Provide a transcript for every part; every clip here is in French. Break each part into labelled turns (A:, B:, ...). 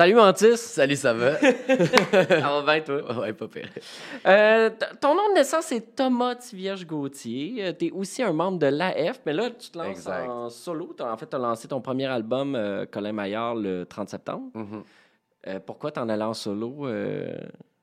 A: Salut Mantis!
B: Salut, ça va?
A: Ça va bien, toi?
B: ouais, pas pire.
A: Euh, ton nom de naissance, c'est Thomas Tivierge Gauthier. tu es aussi un membre de l'AF, mais là, tu te lances
B: Exact.
A: en solo. En fait, tu as lancé ton premier album, euh, Colin Maillard, le 30 septembre.
B: Mhm.
A: Euh, pourquoi t'en allais en solo? euh?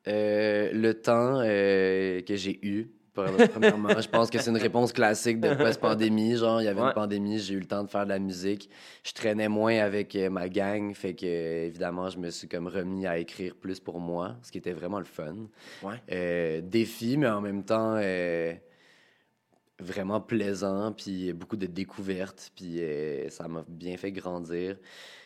B: Euh, le temps euh, que j'ai eu, premièrement, je pense que c'est une réponse classique de post-pandémie. Genre, il y avait
A: Ouais.
B: une pandémie, j'ai eu le temps de faire de la musique. Je traînais moins avec euh, ma gang, fait que, euh, évidemment, je me suis comme remis à écrire plus pour moi, ce qui était vraiment le fun.
A: Ouais.
B: Euh, défi, mais en même temps, euh, vraiment plaisant, puis beaucoup de découvertes, puis euh, ça m'a bien fait grandir.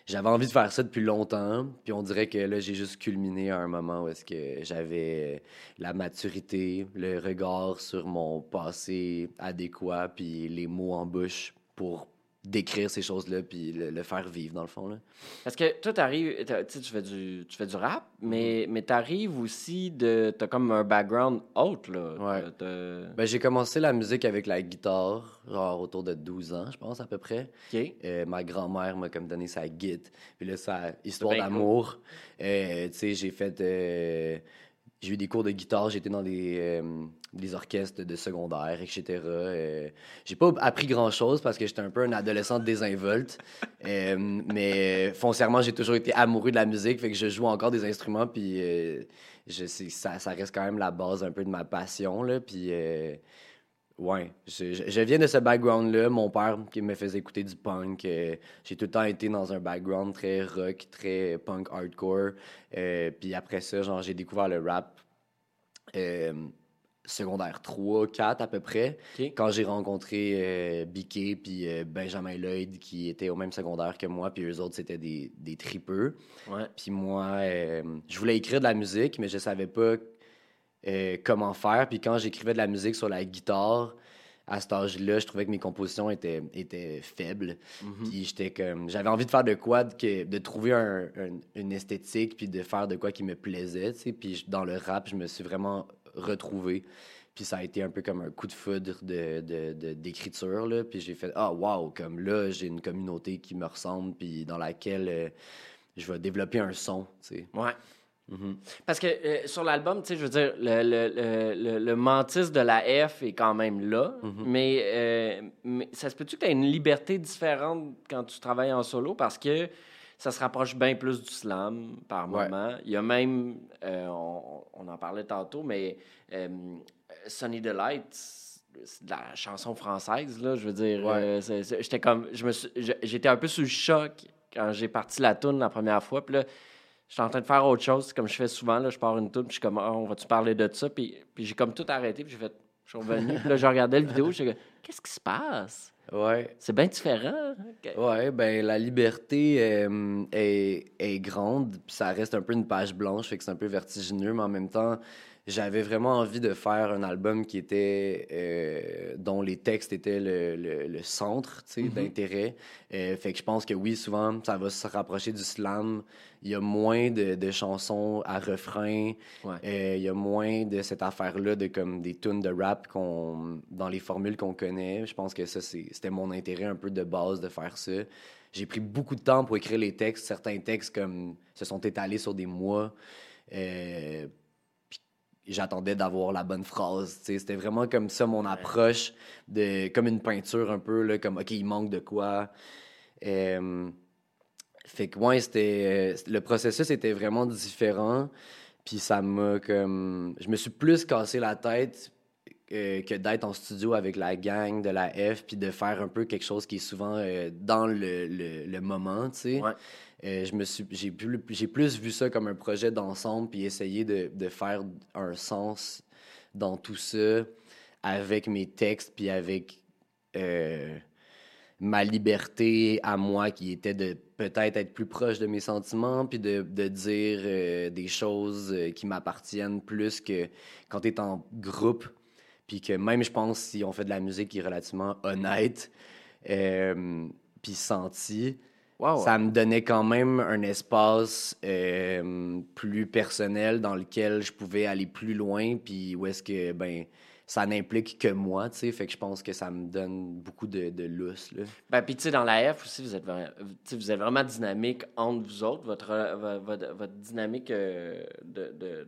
B: J'avais envie de faire ça depuis longtemps, puis on dirait que là, j'ai juste culminé à un moment où est-ce que j'avais euh, la maturité, le regard sur mon passé adéquat, puis les mots en bouche pour décrire ces choses-là, puis le, le faire vivre, dans le fond. Là.
A: Parce que toi, t'arrives, tu fais du, tu fais du rap, mais, mais t'arrives aussi de. T'as comme un background haute, là.
B: Ouais. Ben, j'ai commencé la musique avec la guitare, genre autour de 12 ans, je pense, à peu près.
A: OK.
B: Euh, ma grand-mère m'a comme donné sa guide. Puis là, ça, histoire d'amour. Euh, tu sais, j'ai fait. euh, j'ai eu des cours de guitare, j'étais dans des, euh, des orchestres de secondaire, etc. Euh, j'ai pas appris grand-chose parce que j'étais un peu un adolescent désinvolte. Euh, mais foncièrement, j'ai toujours été amoureux de la musique, fait que je joue encore des instruments, puis je ça, ça reste quand même la base un peu de ma passion, là. Puis. Ouais, je, je- je viens de ce background-là. Mon père qui me faisait écouter du punk. euh, j'ai tout le temps été dans un background très rock, très punk hardcore. Euh, puis après ça, genre, j'ai découvert le rap euh, secondaire 3, 4 à peu près. Quand j'ai rencontré Biquet puis Benjamin Lloyd qui étaient au même secondaire que moi, puis eux autres, c'était des, des tripeux.
A: Ouais.
B: Puis moi, je voulais écrire de la musique, mais je savais pas euh, comment faire. Puis quand j'écrivais de la musique sur la guitare, à cet âge-là, je trouvais que mes compositions étaient, étaient faibles.
A: Mhm.
B: Puis j'étais comme... J'avais envie de faire de quoi, de, de trouver un- un- une esthétique, puis de faire de quoi qui me plaisait, tu sais. Puis dans le rap, je me suis vraiment retrouvé. Puis ça a été un peu comme un coup de foudre de, de- de- d'écriture, là. Puis j'ai fait « Ah, wow! » Comme là, j'ai une communauté qui me ressemble, puis dans laquelle euh, je vais développer un son, tu sais.
A: Ouais.
B: Mhm.
A: Parce que euh, sur l'album, tu sais, je veux dire, le, le, le, le, le mantis de la F est quand même là,
B: Mhm.
A: mais, euh, mais ça se peut-tu que tu as une liberté différente quand tu travailles en solo? Parce que ça se rapproche bien plus du slam par
B: Ouais.
A: moment. Il y a même, euh, on, on en parlait tantôt, mais Sunny Delight, c'est de la chanson française, là, je veux dire.
B: Ouais.
A: j'étais comme, j'étais un peu sous le choc quand j'ai parti la tune la première fois, puis là, J'étais en train de faire autre chose, comme je fais souvent. Là, je pars une tour, puis je suis comme, Ah, on va-tu parler de ça? Puis, puis j'ai comme tout arrêté, puis j'ai fait, je suis revenu. puis là, je regardais la vidéo, je suis comme, qu'est-ce qui se passe?
B: Ouais.
A: C'est bien différent. Ok.
B: Ouais, ben la liberté euh, est, est grande, puis ça reste un peu une page blanche, fait que c'est un peu vertigineux, mais en même temps, j'avais vraiment envie de faire un album qui était euh, dont les textes étaient le, le- le centre, tu sais, d'intérêt. Euh, fait que je pense que oui, souvent ça va se rapprocher du slam. Il y a moins de, de chansons à refrain.
A: Ouais.
B: Euh, Il y a moins de cette affaire-là de comme des tunes de rap qu'on dans les formules qu'on connaît. Je pense que ça c'était mon intérêt un peu de base de faire ça. J'ai pris beaucoup de temps pour écrire les textes. Certains textes comme se sont étalés sur des mois. Euh, J'attendais d'avoir la bonne phrase. C'était vraiment comme ça mon approche, de, comme une peinture un peu, là, comme OK, il manque de quoi. Euh, fait que, ouais, c'était. Le processus était vraiment différent. Puis ça m'a comme. Je me suis plus cassé la tête euh, que d'être en studio avec la gang de la F, puis de faire un peu quelque chose qui est souvent euh, dans le, le, le moment, tu sais.
A: Ouais.
B: Euh, je me j'ai plus, j'ai plus vu ça comme un projet d'ensemble, puis essayer de, de faire un sens dans tout ça avec mes textes, puis avec euh, ma liberté à moi qui était de peut-être être plus proche de mes sentiments, puis de, de dire euh, des choses qui m'appartiennent plus que quand tu es en groupe, puis que même, je pense, si on fait de la musique qui est relativement honnête, puis sentie,
A: Wow.
B: ça me donnait quand même un espace euh, plus personnel dans lequel je pouvais aller plus loin, puis où est-ce que, ben, ça n'implique que moi, tu sais. Fait que je pense que ça me donne beaucoup de, de lousse, là.
A: Ben, puis tu sais, dans la F aussi, vous êtes, vous êtes vraiment dynamique entre vous autres. Votre, votre, votre dynamique euh, de, de,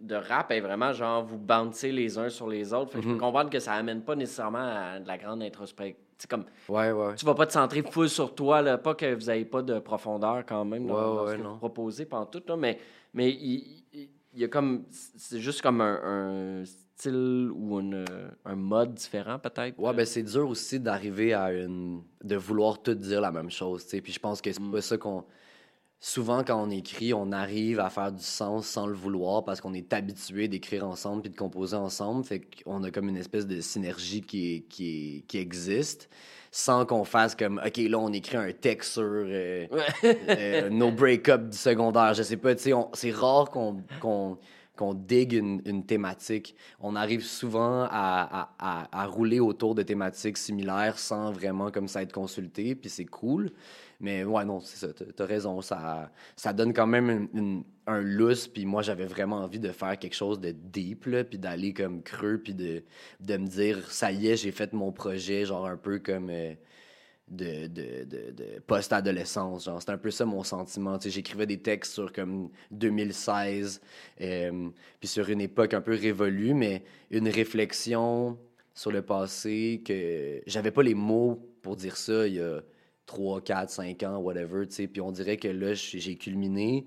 A: de, rap est vraiment genre vous bouncez les uns sur les autres. Fait que je peux comprendre que ça amène pas nécessairement à de la grande introspection. Sais, comme,
B: Ouais, ouais.
A: tu vas pas te centrer full sur toi, là, pas que vous n'ayez pas de profondeur quand même dans,
B: Ouais,
A: dans ce que vous proposez pendant tout, là, mais, mais il, il- il y a comme, c'est juste comme un, un style ou une- un mode différent peut-être.
B: Ouais, ben c'est dur aussi d'arriver à une. de vouloir tout dire la même chose, tu sais. Puis je pense que c'est pas ça qu'on. Souvent, quand on écrit, on arrive à faire du sens sans le vouloir parce qu'on est habitué d'écrire ensemble puis de composer ensemble. Fait qu'on a comme une espèce de synergie qui, est- qui, est- qui existe sans qu'on fasse comme, OK, là, on écrit un texte sur euh, euh, nos break-up du secondaire. Je sais pas, tu sais, c'est rare qu'on qu'on qu'on digue une, thématique. On arrive souvent à, à, rouler autour de thématiques similaires sans vraiment comme ça être consulté, puis c'est cool. Mais ouais, non, c'est ça, t'as raison. Ça, ça donne quand même un lousse, puis moi, j'avais vraiment envie de faire quelque chose de deep, là, puis d'aller comme creux, puis de, de me dire, ça y est, j'ai fait mon projet, genre un peu comme... euh, de, de, post-adolescence. C'était un peu ça mon sentiment. J'écrivais des textes sur comme 2016, euh, puis sur une époque un peu révolue, mais une réflexion sur le passé que j'avais pas les mots pour dire ça il y a 3, 4, 5 ans, whatever. Puis on dirait que là, j'ai j'ai culminé.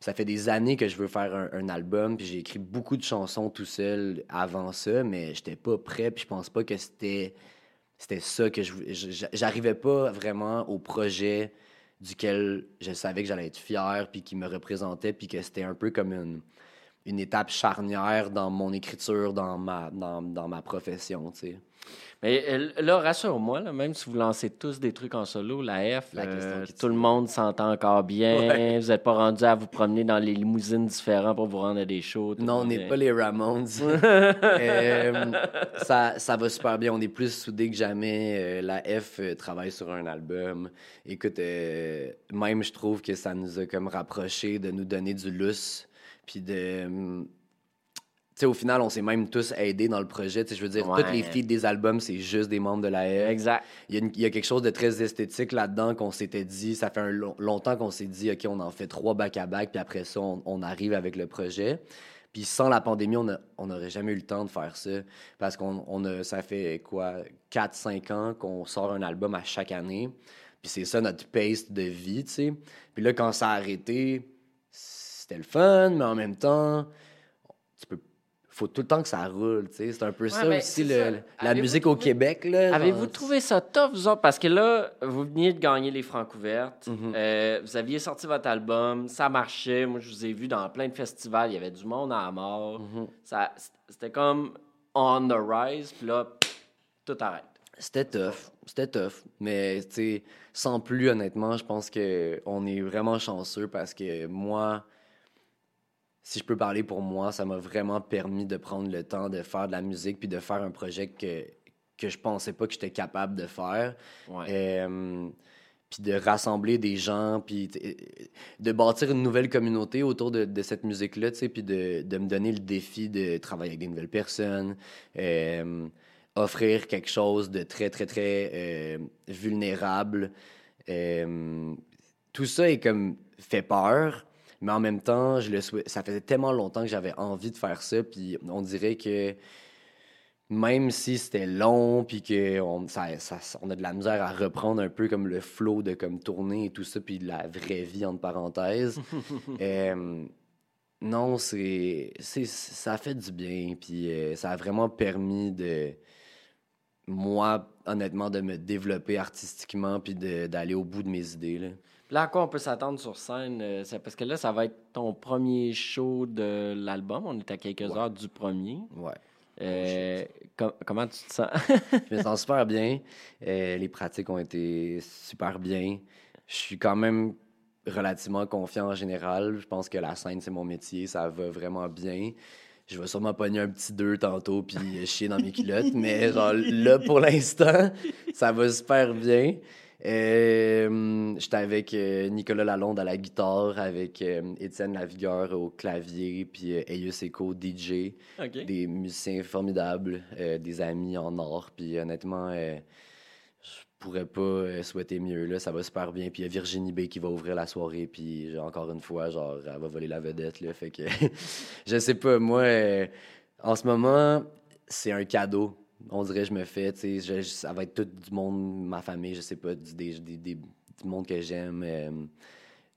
B: Ça fait des années que je veux faire un, un album, puis j'ai écrit beaucoup de chansons tout seul avant ça, mais j'étais pas prêt, puis je pense pas que c'était c'était ça que je j'arrivais pas vraiment au projet duquel je savais que j'allais être fier puis qui me représentait puis que c'était un peu comme une, une étape charnière dans mon écriture dans ma dans, dans ma profession tu sais
A: Mais euh, là, rassure-moi, là, même si vous lancez tous des trucs en solo, la F,
B: La
A: euh, tout le monde s'entend encore bien.
B: Ouais.
A: Vous n'êtes pas rendu à vous promener dans les limousines différents pour vous rendre à des shows.
B: non on n'est
A: est-
B: pas les Ramones Euh, ça, ça va super bien on est plus soudés que jamais Euh, la F travaille sur un album écoute même je trouve que ça nous a comme rapprochés de nous donner du lousse puis de hum, tu sais, au final, on s'est même tous aidés dans le projet. Tu sais, je veux dire,
A: Ouais.
B: toutes les filles des albums, c'est juste des membres de la F.
A: Exact.
B: Il y, a une- il y a quelque chose de très esthétique là-dedans qu'on s'était dit. Ça fait un long- longtemps qu'on s'est dit, OK, on en fait trois back-à-back, puis après ça, on, on arrive avec le projet. Puis sans la pandémie, on n'aurait jamais eu le temps de faire ça. Parce qu'on on a, ça fait quoi, 4-5 ans qu'on sort un album à chaque année. Puis c'est ça notre pace de vie, tu sais. Puis là, quand ça a arrêté, c'était le fun, mais en même temps, tu peux faut tout le temps que ça roule, tu sais. C'est un peu ça
A: ben,
B: aussi, le-
A: ça.
B: la musique au Québec, là.
A: Avez-vous
B: genre,
A: trouvé ça tough, vous autres? Parce que là, vous veniez de gagner les Francouvertes.
B: Mhm.
A: Euh, vous aviez sorti votre album, ça marchait. Moi, je vous ai vu dans plein de festivals. Il y avait du monde à la mort.
B: Mhm.
A: Ça, C'était comme on the rise. Puis là, tout arrête.
B: C'était tough. C'était tough. Mais, tu sais, sans plus, honnêtement, je pense que on est vraiment chanceux parce que moi, si je peux parler pour moi, ça m'a vraiment permis de prendre le temps de faire de la musique puis de faire un projet que, que je pensais pas que j'étais capable de faire.
A: Ouais.
B: Euh, puis de rassembler des gens, puis t- de bâtir une nouvelle communauté autour de, de cette musique-là, tu sais, puis de, de me donner le défi de travailler avec des nouvelles personnes, euh, offrir quelque chose de très, très, très euh, vulnérable. Euh, tout ça est comme fait peur, mais en même temps, je le souhait- ça faisait tellement longtemps que j'avais envie de faire ça, puis on dirait que même si c'était long, puis qu'on ça, ça- on a de la misère à reprendre un peu comme le flow de comme tourner et tout ça, puis de la vraie vie, entre parenthèses. euh, non, c'est, c'est, ça a fait du bien, puis euh, ça a vraiment permis de, moi, honnêtement, de me développer artistiquement, puis d'aller au bout de mes idées, là.
A: Là, à quoi on peut s'attendre sur scène? euh, c'est parce que là, ça va être ton premier show de l'album. On est à quelques
B: Ouais.
A: heures du premier.
B: Ouais.
A: Euh, com- comment tu te sens?
B: Je me sens super bien. Euh, les pratiques ont été super bien. Je suis quand même relativement confiant en général. Je pense que la scène, c'est mon métier. Ça va vraiment bien. Je vais sûrement pogner un petit deux tantôt puis chier dans mes culottes. mais genre, là, pour l'instant, ça va super bien. Euh, J'étais avec euh, Nicolas Lalonde à la guitare, avec euh, Étienne Lavigueur au clavier, puis euh, Eius Eco DJ. Des musiciens formidables, euh, des amis en or. Puis honnêtement, euh, je pourrais pas euh, souhaiter mieux. Là. Ça va super bien. Puis il y a Virginie B qui va ouvrir la soirée. Puis encore une fois, genre, elle va voler la vedette. Là. Fait que je sais pas, moi, euh, en ce moment, c'est un cadeau. On dirait que je me fais, tu sais, ça va être tout du monde, ma famille, je sais pas, du, des, des- des- du monde que j'aime. euh,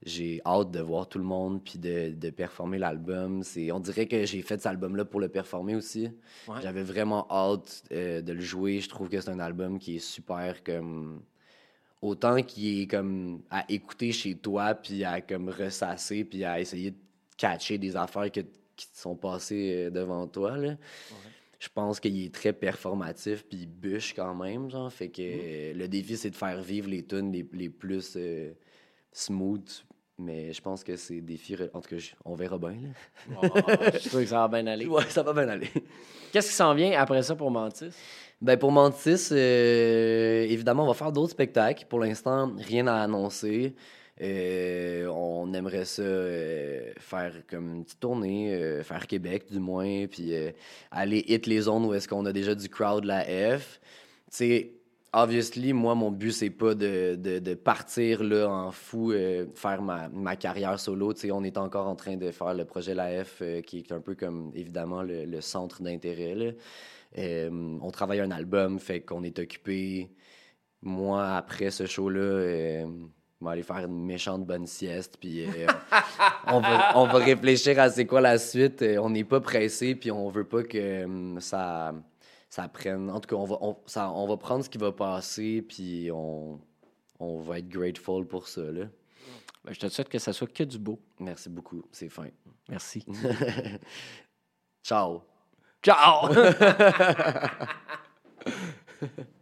B: j'ai hâte de voir tout le monde puis de, de performer l'album. C'est, on dirait que j'ai fait cet album-là pour le performer aussi.
A: Ouais.
B: J'avais vraiment hâte euh, de le jouer. Je trouve que c'est un album qui est super comme autant qui est comme à écouter chez toi puis à comme ressasser puis à essayer de catcher des affaires que- qui te sont passées euh, devant toi là. Je pense qu'il est très performatif puis il bûche quand même genre fait que euh, le défi c'est de faire vivre les tunes les, les plus euh, smooth mais je pense que c'est défi en tout cas on verra bien là.
A: Oh, je suis sûr que ça va bien aller.
B: Ouais, ça va bien aller.
A: Qu'est-ce qui s'en vient après ça pour Mantis?
B: Ben pour Mantis, euh, évidemment, on va faire d'autres spectacles. Pour l'instant, rien à annoncer. Euh, on aimerait ça euh, faire comme une petite tournée, euh, faire Québec du moins, puis aller hit les zones où est-ce qu'on a déjà du crowd la F. Tu sais, obviously, moi, mon but, c'est pas de, partir là en fou, faire ma, ma carrière solo. Tu sais, on est encore en train de faire le projet La F, qui est un peu comme, évidemment, le, le centre d'intérêt. on travaille un album, fait qu'on est occupé. Moi, après ce show-là, euh, on va aller faire une méchante bonne sieste, puis euh, on, va, on va réfléchir à c'est quoi la suite. Euh, on n'est pas pressé, puis on veut pas que euh, ça, ça prenne. En tout cas, on va, on, ça, on va prendre ce qui va passer, puis on, on va être grateful pour ça. Là.
A: Ben, je te souhaite que ça soit que du beau.
B: Merci beaucoup, c'est fin.
A: Merci.
B: Ciao!
A: Ciao!